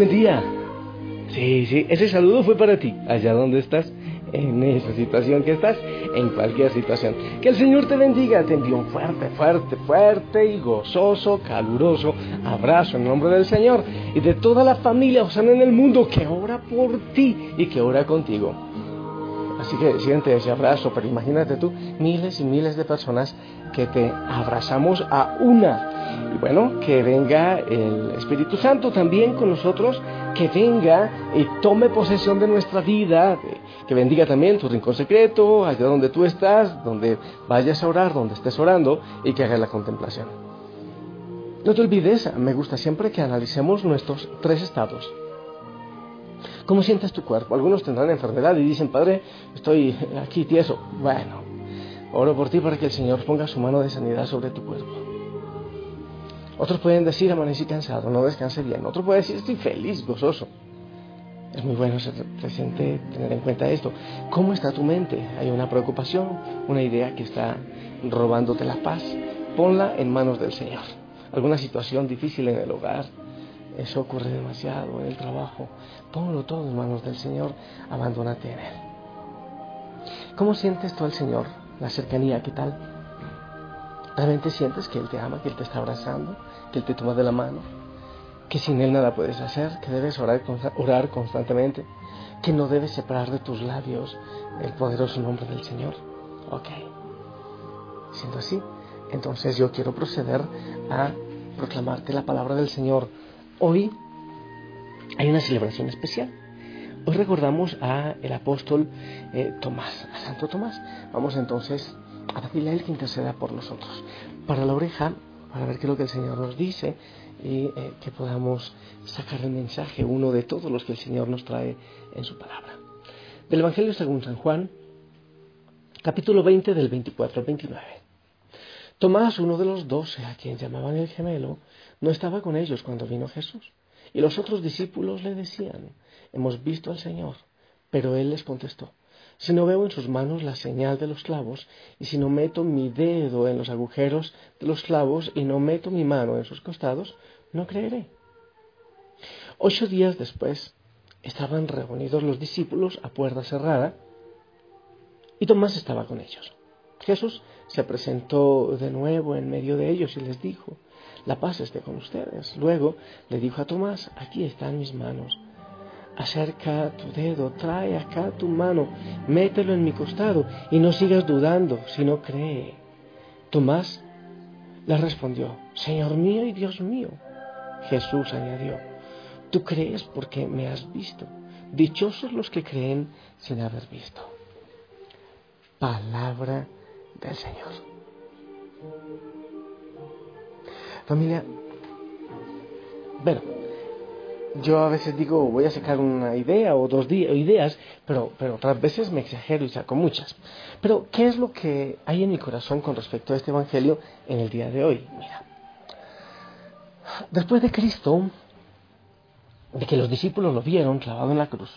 buen día. Sí, sí, ese saludo fue para ti, allá donde estás, en esa situación que estás, en cualquier situación. Que el Señor te bendiga, te envío un fuerte, fuerte, fuerte y gozoso, caluroso abrazo en nombre del Señor y de toda la familia Osana en el mundo que ora por ti y que ora contigo. Así que siente ese abrazo, pero imagínate tú, miles y miles de personas que te abrazamos a una. Y bueno, que venga el Espíritu Santo también con nosotros, que venga y tome posesión de nuestra vida, que bendiga también tu rincón secreto, allá donde tú estás, donde vayas a orar, donde estés orando y que haga la contemplación. No te olvides, me gusta siempre que analicemos nuestros tres estados. ¿Cómo sientes tu cuerpo? Algunos tendrán enfermedad y dicen, Padre, estoy aquí tieso. Bueno, oro por ti para que el Señor ponga su mano de sanidad sobre tu cuerpo. Otros pueden decir, amanecí cansado, no descanse bien. Otros pueden decir, estoy feliz, gozoso. Es muy bueno ser presente, tener en cuenta esto. ¿Cómo está tu mente? ¿Hay una preocupación, una idea que está robándote la paz? Ponla en manos del Señor. ¿Alguna situación difícil en el hogar? Eso ocurre demasiado en el trabajo. Ponlo todo en manos del Señor, abandónate en Él. ¿Cómo sientes tú al Señor? La cercanía, ¿qué tal? ¿Realmente sientes que Él te ama, que Él te está abrazando, que Él te toma de la mano? Que sin Él nada puedes hacer, que debes orar, orar constantemente, que no debes separar de tus labios el poderoso nombre del Señor. Ok. Siendo así, entonces yo quiero proceder a proclamarte la palabra del Señor. Hoy hay una celebración especial. Hoy recordamos a el apóstol eh, Tomás, a Santo Tomás. Vamos entonces a pedirle a él que interceda por nosotros. Para la oreja, para ver qué es lo que el Señor nos dice y eh, que podamos sacar el mensaje, uno de todos los que el Señor nos trae en su palabra. Del Evangelio según San Juan, capítulo 20 del 24 al 29. Tomás, uno de los doce, a quien llamaban el gemelo, no estaba con ellos cuando vino Jesús. Y los otros discípulos le decían, hemos visto al Señor. Pero él les contestó, si no veo en sus manos la señal de los clavos, y si no meto mi dedo en los agujeros de los clavos y no meto mi mano en sus costados, no creeré. Ocho días después estaban reunidos los discípulos a puerta cerrada, y Tomás estaba con ellos. Jesús se presentó de nuevo en medio de ellos y les dijo, la paz esté con ustedes. Luego le dijo a Tomás, aquí están mis manos. Acerca tu dedo, trae acá tu mano, mételo en mi costado y no sigas dudando, sino cree. Tomás le respondió, Señor mío y Dios mío. Jesús añadió, tú crees porque me has visto. Dichosos los que creen sin haber visto. Palabra del Señor. Familia, bueno, yo a veces digo, voy a sacar una idea o dos ideas, pero, pero otras veces me exagero y saco muchas. Pero, ¿qué es lo que hay en mi corazón con respecto a este Evangelio en el día de hoy? Mira, después de Cristo, de que los discípulos lo vieron clavado en la cruz,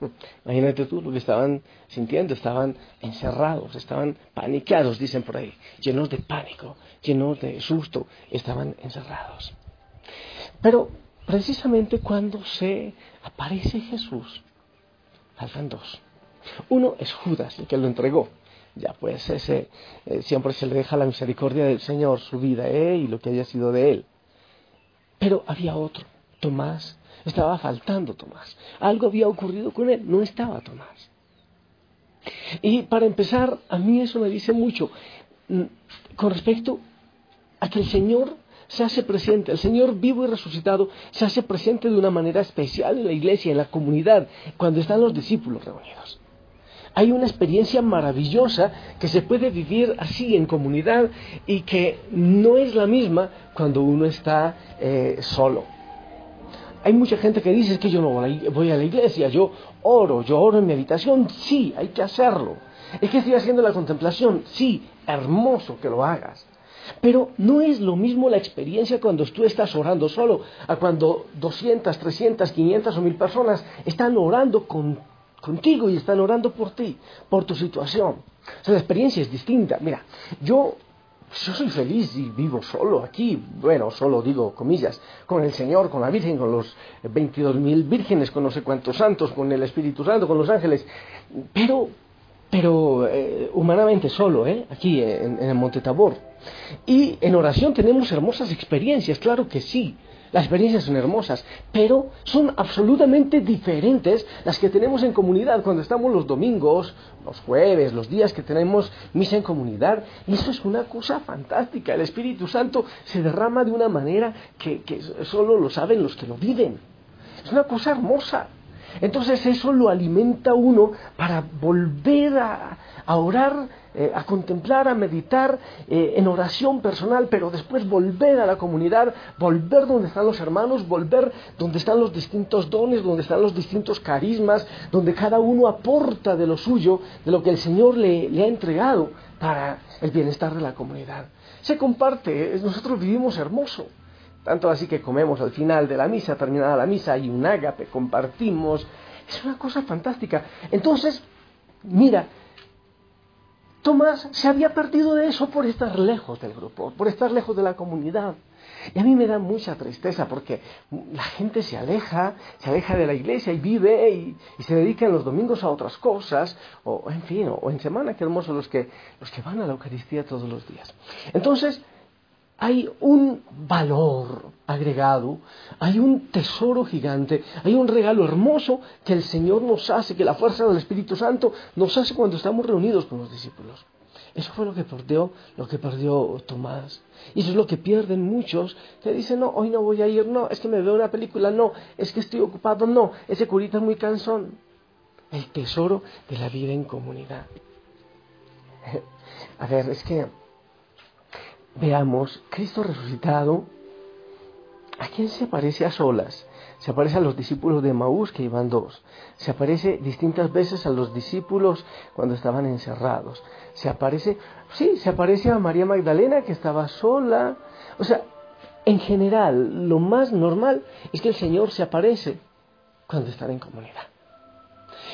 Imagínate tú lo que estaban sintiendo, estaban encerrados, estaban paniqueados, dicen por ahí, llenos de pánico, llenos de susto, estaban encerrados. Pero precisamente cuando se aparece Jesús, faltan dos. Uno es Judas, el que lo entregó. Ya pues ese eh, siempre se le deja la misericordia del Señor, su vida eh, y lo que haya sido de él. Pero había otro, Tomás, estaba faltando Tomás. Algo había ocurrido con él, no estaba Tomás. Y para empezar, a mí eso me dice mucho mm, con respecto a que el Señor se hace presente, el Señor vivo y resucitado se hace presente de una manera especial en la iglesia, en la comunidad, cuando están los discípulos reunidos. Hay una experiencia maravillosa que se puede vivir así en comunidad y que no es la misma cuando uno está eh, solo. Hay mucha gente que dice que yo no voy a la iglesia, yo oro, yo oro en mi habitación, sí, hay que hacerlo. Es que estoy haciendo la contemplación, sí, hermoso que lo hagas. Pero no es lo mismo la experiencia cuando tú estás orando solo a cuando 200, 300, 500 o 1000 personas están orando contigo y están orando por ti, por tu situación. O sea, la experiencia es distinta. Mira, yo yo soy feliz y vivo solo aquí, bueno, solo digo comillas, con el Señor, con la Virgen, con los 22.000 vírgenes, con no sé cuántos santos, con el Espíritu Santo, con los ángeles, pero, pero eh, humanamente solo, ¿eh? aquí en, en el Monte Tabor. Y en oración tenemos hermosas experiencias, claro que sí, las experiencias son hermosas, pero son absolutamente diferentes las que tenemos en comunidad cuando estamos los domingos, los jueves, los días que tenemos misa en comunidad. Y eso es una cosa fantástica. El Espíritu Santo se derrama de una manera que, que solo lo saben los que lo viven. Es una cosa hermosa. Entonces eso lo alimenta uno para volver a, orar, eh, a contemplar, a meditar eh, en oración personal, pero después volver a la comunidad, volver donde están los hermanos, volver donde están los distintos dones, donde están los distintos carismas, donde cada uno aporta de lo suyo, de lo que el Señor le, le ha entregado para el bienestar de la comunidad. Se comparte, nosotros vivimos hermoso. Tanto así que comemos al final de la misa, terminada la misa, hay un ágape, compartimos. Es una cosa fantástica. Entonces, mira, Tomás se había perdido de eso por estar lejos del grupo, por estar lejos de la comunidad. Y a mí me da mucha tristeza porque la gente se aleja, se aleja de la iglesia y vive y, se dedica en los domingos a otras cosas, o en fin, o en semana, qué hermoso los que, los que van a la Eucaristía todos los días. Entonces, hay un valor agregado, hay un tesoro gigante, hay un regalo hermoso que el Señor nos hace, que la fuerza del Espíritu Santo nos hace cuando estamos reunidos con los discípulos. Eso fue lo que perdió, lo que perdió Tomás. Y eso es lo que pierden muchos que dicen, no, hoy no voy a ir, no, es que me veo una película, no, es que estoy ocupado, no, ese curita es muy cansón. El tesoro de la vida en comunidad. A ver, es que veamos, Cristo resucitado, ¿a quién se aparece a solas? Se aparece a los discípulos de Maús, que iban dos. Se aparece distintas veces a los discípulos cuando estaban encerrados. Se aparece, sí, se aparece a María Magdalena, que estaba sola. O sea, en general, lo más normal es que el Señor se aparece cuando están en comunidad.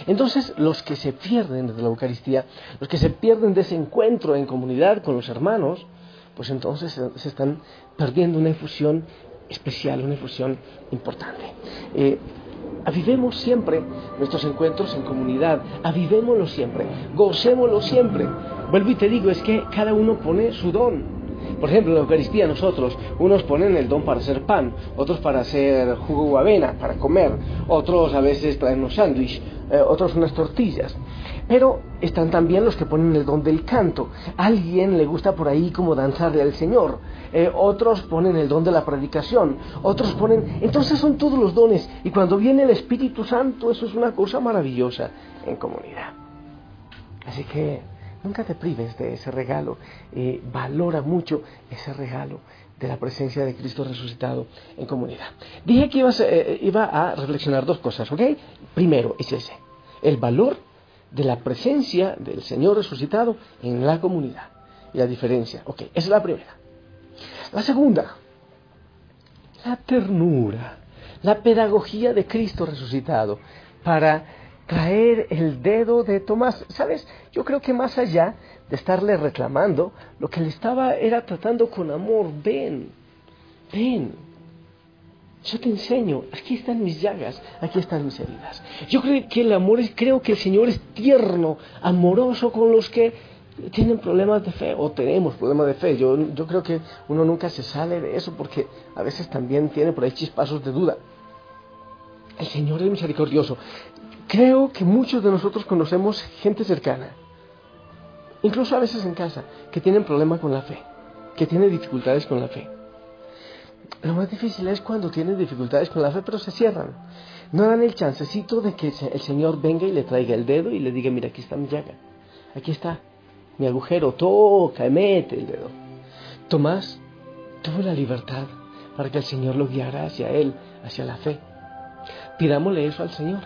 Entonces, los que se pierden de la Eucaristía, los que se pierden de ese encuentro en comunidad con los hermanos, pues entonces se, están perdiendo una infusión especial, una infusión importante. Eh, avivemos siempre nuestros encuentros en comunidad, avivémoslo siempre, gocémoslo siempre. Vuelvo y te digo, es que cada uno pone su don. Por ejemplo, en la Eucaristía nosotros, unos ponen el don para hacer pan, otros para hacer jugo o avena, para comer, otros a veces traen unos sándwiches, eh, otros unas tortillas. Pero están también los que ponen el don del canto. A alguien le gusta por ahí como danzarle al Señor. Eh, otros ponen el don de la predicación. Otros ponen... Entonces son todos los dones. Y cuando viene el Espíritu Santo, eso es una cosa maravillosa en comunidad. Así que nunca te prives de ese regalo. Eh, valora mucho ese regalo de la presencia de Cristo resucitado en comunidad. Dije que eh, iba a reflexionar dos cosas, ¿ok? Primero es ese, el valor de la presencia del Señor resucitado en la comunidad. Y la diferencia, ok, esa es la primera. La segunda, la ternura, la pedagogía de Cristo resucitado para traer el dedo de Tomás. ¿Sabes? Yo creo que más allá de estarle reclamando, lo que le estaba era tratando con amor. Ven, ven, yo te enseño, aquí están mis llagas, aquí están mis heridas. Yo creo que el amor es, creo que el Señor es tierno, amoroso con los que tienen problemas de fe o tenemos problemas de fe. Yo, yo creo que uno nunca se sale de eso porque a veces también tiene por ahí chispazos de duda. El Señor es misericordioso. Creo que muchos de nosotros conocemos gente cercana, incluso a veces en casa, que tienen problemas con la fe, que tienen dificultades con la fe. Lo más difícil es cuando tienen dificultades con la fe, pero se cierran. No dan el chancecito de que el Señor venga y le traiga el dedo y le diga, mira, aquí está mi llaga, aquí está mi agujero, toca, mete el dedo. Tomás tuvo la libertad para que el Señor lo guiara hacia Él, hacia la fe. Pidámosle eso al Señor.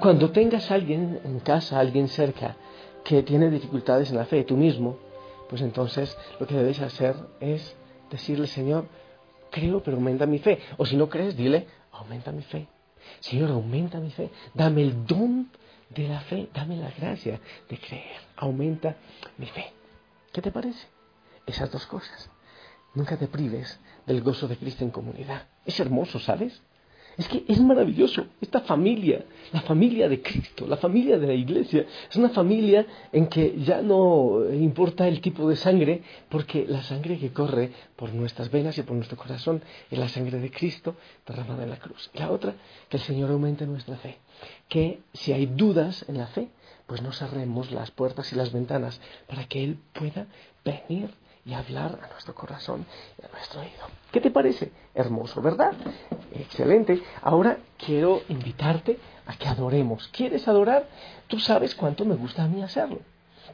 Cuando tengas alguien en casa, alguien cerca, que tiene dificultades en la fe, tú mismo, pues entonces lo que debes hacer es decirle, Señor, creo, pero aumenta mi fe. O si no crees, dile, aumenta mi fe. Señor, aumenta mi fe. Dame el don de la fe, dame la gracia de creer. Aumenta mi fe. ¿Qué te parece? esas dos cosas. Nunca te prives del gozo de Cristo en comunidad. Es hermoso, ¿sabes? Es que es maravilloso. Esta familia, la familia de Cristo, la familia de la iglesia, es una familia en que ya no importa el tipo de sangre, porque la sangre que corre por nuestras venas y por nuestro corazón es la sangre de Cristo derramada en la cruz. Y la otra, que el Señor aumente nuestra fe. Que si hay dudas en la fe, pues no cerremos las puertas y las ventanas para que Él pueda venir y hablar a nuestro corazón y a nuestro oído. ¿Qué te parece? Hermoso, ¿verdad? Excelente. Ahora quiero invitarte a que adoremos. ¿Quieres adorar? Tú sabes cuánto me gusta a mí hacerlo.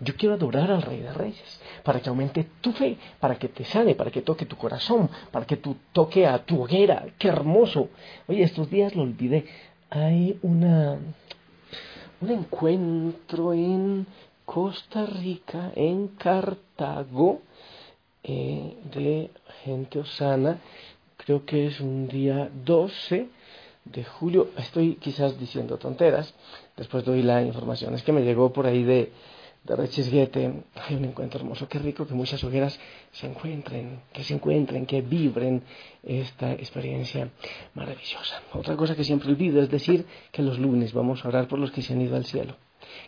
Yo quiero adorar al Rey de Reyes, para que aumente tu fe, para que te sane, para que toque tu corazón, para que tú toque a tu hoguera. ¡Qué hermoso! Oye, estos días lo olvidé. Hay una, un encuentro en Costa Rica, en Cartago, eh, de gente osana. Creo que es un día 12 de julio. Estoy quizás diciendo tonteras. Después doy la información. Es que me llegó por ahí de, de Rechisguete. Hay un encuentro hermoso. Qué rico que muchas hogueras se encuentren, que se encuentren, que vibren esta experiencia maravillosa. Otra cosa que siempre olvido es decir que los lunes vamos a orar por los que se han ido al cielo.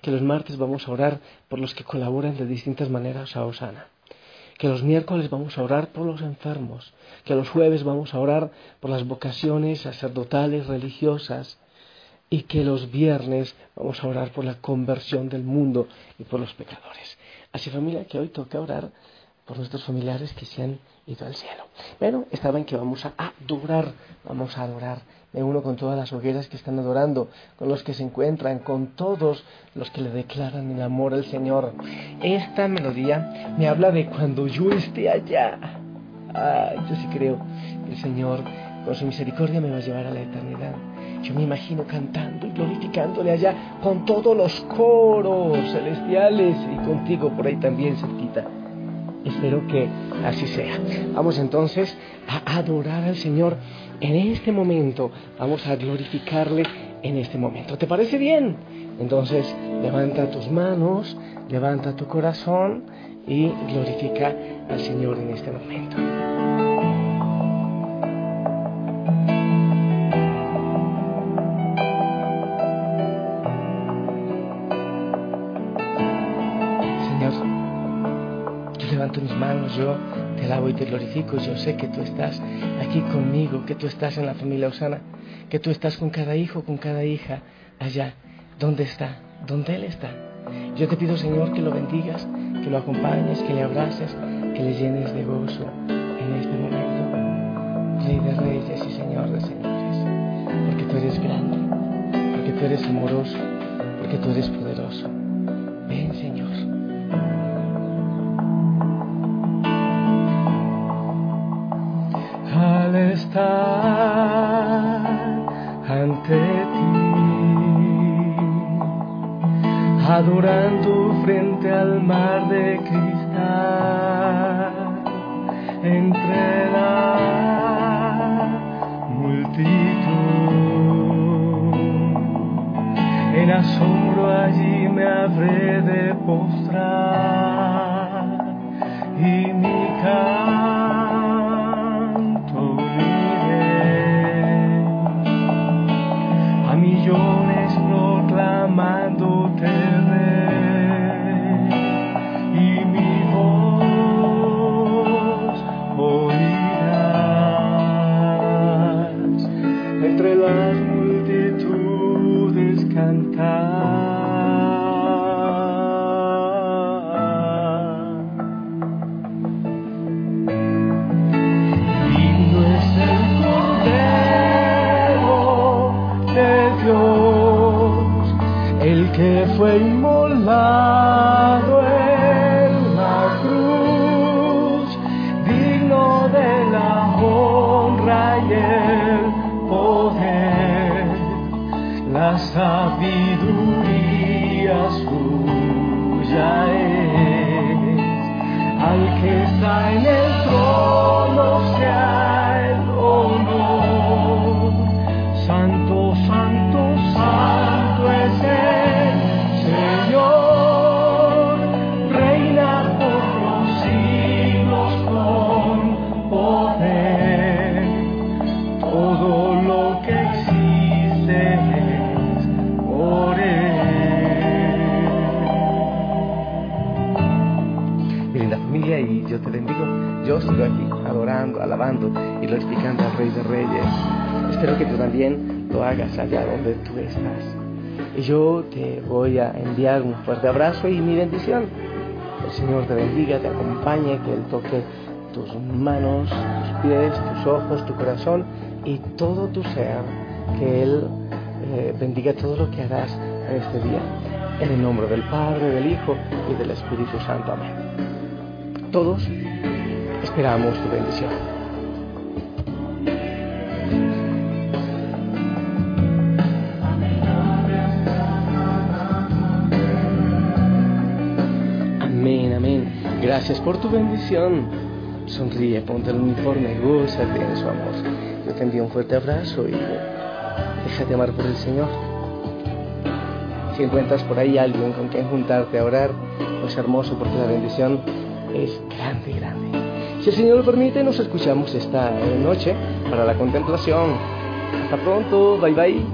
Que los martes vamos a orar por los que colaboran de distintas maneras a Osana que los miércoles vamos a orar por los enfermos, que los jueves vamos a orar por las vocaciones sacerdotales, religiosas, y que los viernes vamos a orar por la conversión del mundo y por los pecadores. Así familia, que hoy toca orar por nuestros familiares que se han ido al cielo. Bueno, estaba en que vamos a adorar, vamos a adorar me uno con todas las hogueras que están adorando, con los que se encuentran, con todos los que le declaran el amor al Señor. Esta melodía me habla de cuando yo esté allá. Ay, yo sí creo que el Señor, con su misericordia, me va a llevar a la eternidad. Yo me imagino cantando y glorificándole allá con todos los coros celestiales y contigo por ahí también cerquita. Espero que así sea. Vamos entonces a adorar al Señor en este momento. Vamos a glorificarle en este momento. ¿Te parece bien? Entonces levanta tus manos, levanta tu corazón y glorifica al Señor en este momento. Yo te alabo y te glorifico. Yo sé que tú estás aquí conmigo, que tú estás en la familia Osana, que tú estás con cada hijo, con cada hija allá. ¿Dónde está? ¿Dónde Él está? Yo te pido, Señor, que lo bendigas, que lo acompañes, que le abraces, que le llenes de gozo en este momento. Rey de reyes y Señor de señores, porque tú eres grande, porque tú eres amoroso, porque tú eres poderoso. Frente al mar de cristal, entre la multitud, en asombro allí me habré de postrar sabedoria cujas yo te bendigo. Yo sigo aquí adorando, alabando y glorificando al Rey de Reyes. Espero que tú también lo hagas allá donde tú estás. Y yo te voy a enviar un fuerte abrazo y mi bendición. El Señor te bendiga, te acompañe, que Él toque tus manos, tus pies, tus ojos, tu corazón y todo tu ser. Que Él eh, bendiga todo lo que harás en este día. En el nombre del Padre, del Hijo y del Espíritu Santo. Amén. Todos esperamos tu bendición. Amén, amén. Gracias por tu bendición. Sonríe, ponte el uniforme, gózate en su amor. Yo te envío un fuerte abrazo y déjate amar por el Señor. Si encuentras por ahí alguien con quien juntarte a orar, es hermoso porque la bendición es grande, grande. Si el Señor lo permite, nos escuchamos esta noche para la contemplación. Hasta pronto, bye bye.